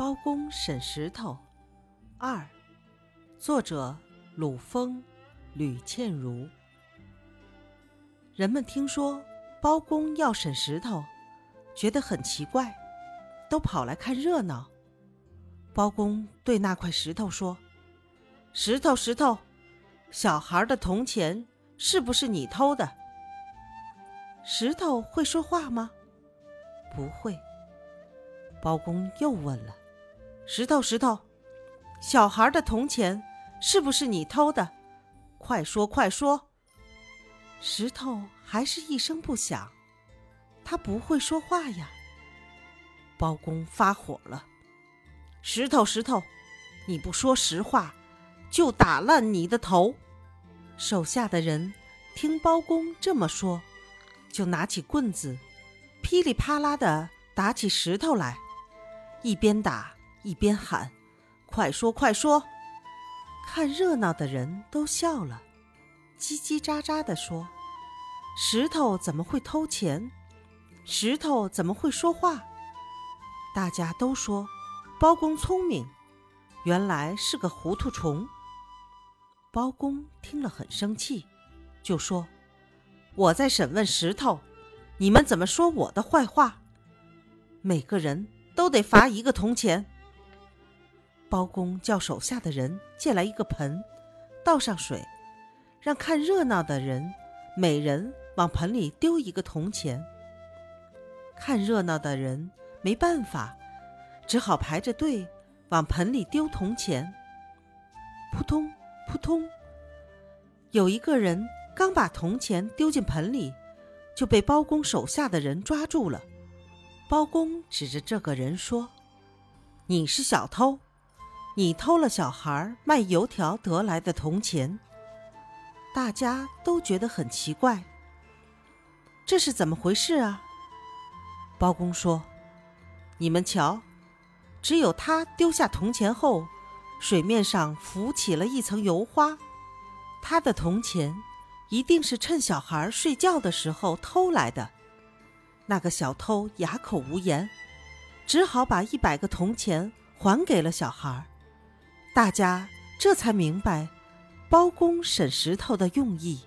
包公审石头二，作者鲁风、吕倩如。人们听说包公要审石头，觉得很奇怪，都跑来看热闹。包公对那块石头说：“石头，石头，小孩的铜钱是不是你偷的？”石头会说话吗？不会。包公又问了。石头，石头，小孩的铜钱是不是你偷的？快说，快说！石头还是一声不响，他不会说话呀。包公发火了：“石头，石头，你不说实话，就打烂你的头！”手下的人听包公这么说，就拿起棍子，噼里啪啦的打起石头来，一边打。一边喊：“快说，快说！”看热闹的人都笑了，叽叽喳喳地说：“石头怎么会偷钱？石头怎么会说话？”大家都说：“包公聪明，原来是个糊涂虫。”包公听了很生气，就说：“我在审问石头，你们怎么说我的坏话？每个人都得罚一个铜钱。”包公叫手下的人借来一个盆，倒上水，让看热闹的人每人往盆里丢一个铜钱。看热闹的人没办法，只好排着队往盆里丢铜钱。扑通扑通，有一个人刚把铜钱丢进盆里，就被包公手下的人抓住了。包公指着这个人说：“你是小偷。”你偷了小孩卖油条得来的铜钱，大家都觉得很奇怪。这是怎么回事啊？包公说：“你们瞧，只有他丢下铜钱后，水面上浮起了一层油花。他的铜钱一定是趁小孩睡觉的时候偷来的。那个小偷哑口无言，只好把一百个铜钱还给了小孩。”大家这才明白，包公审石头的用意。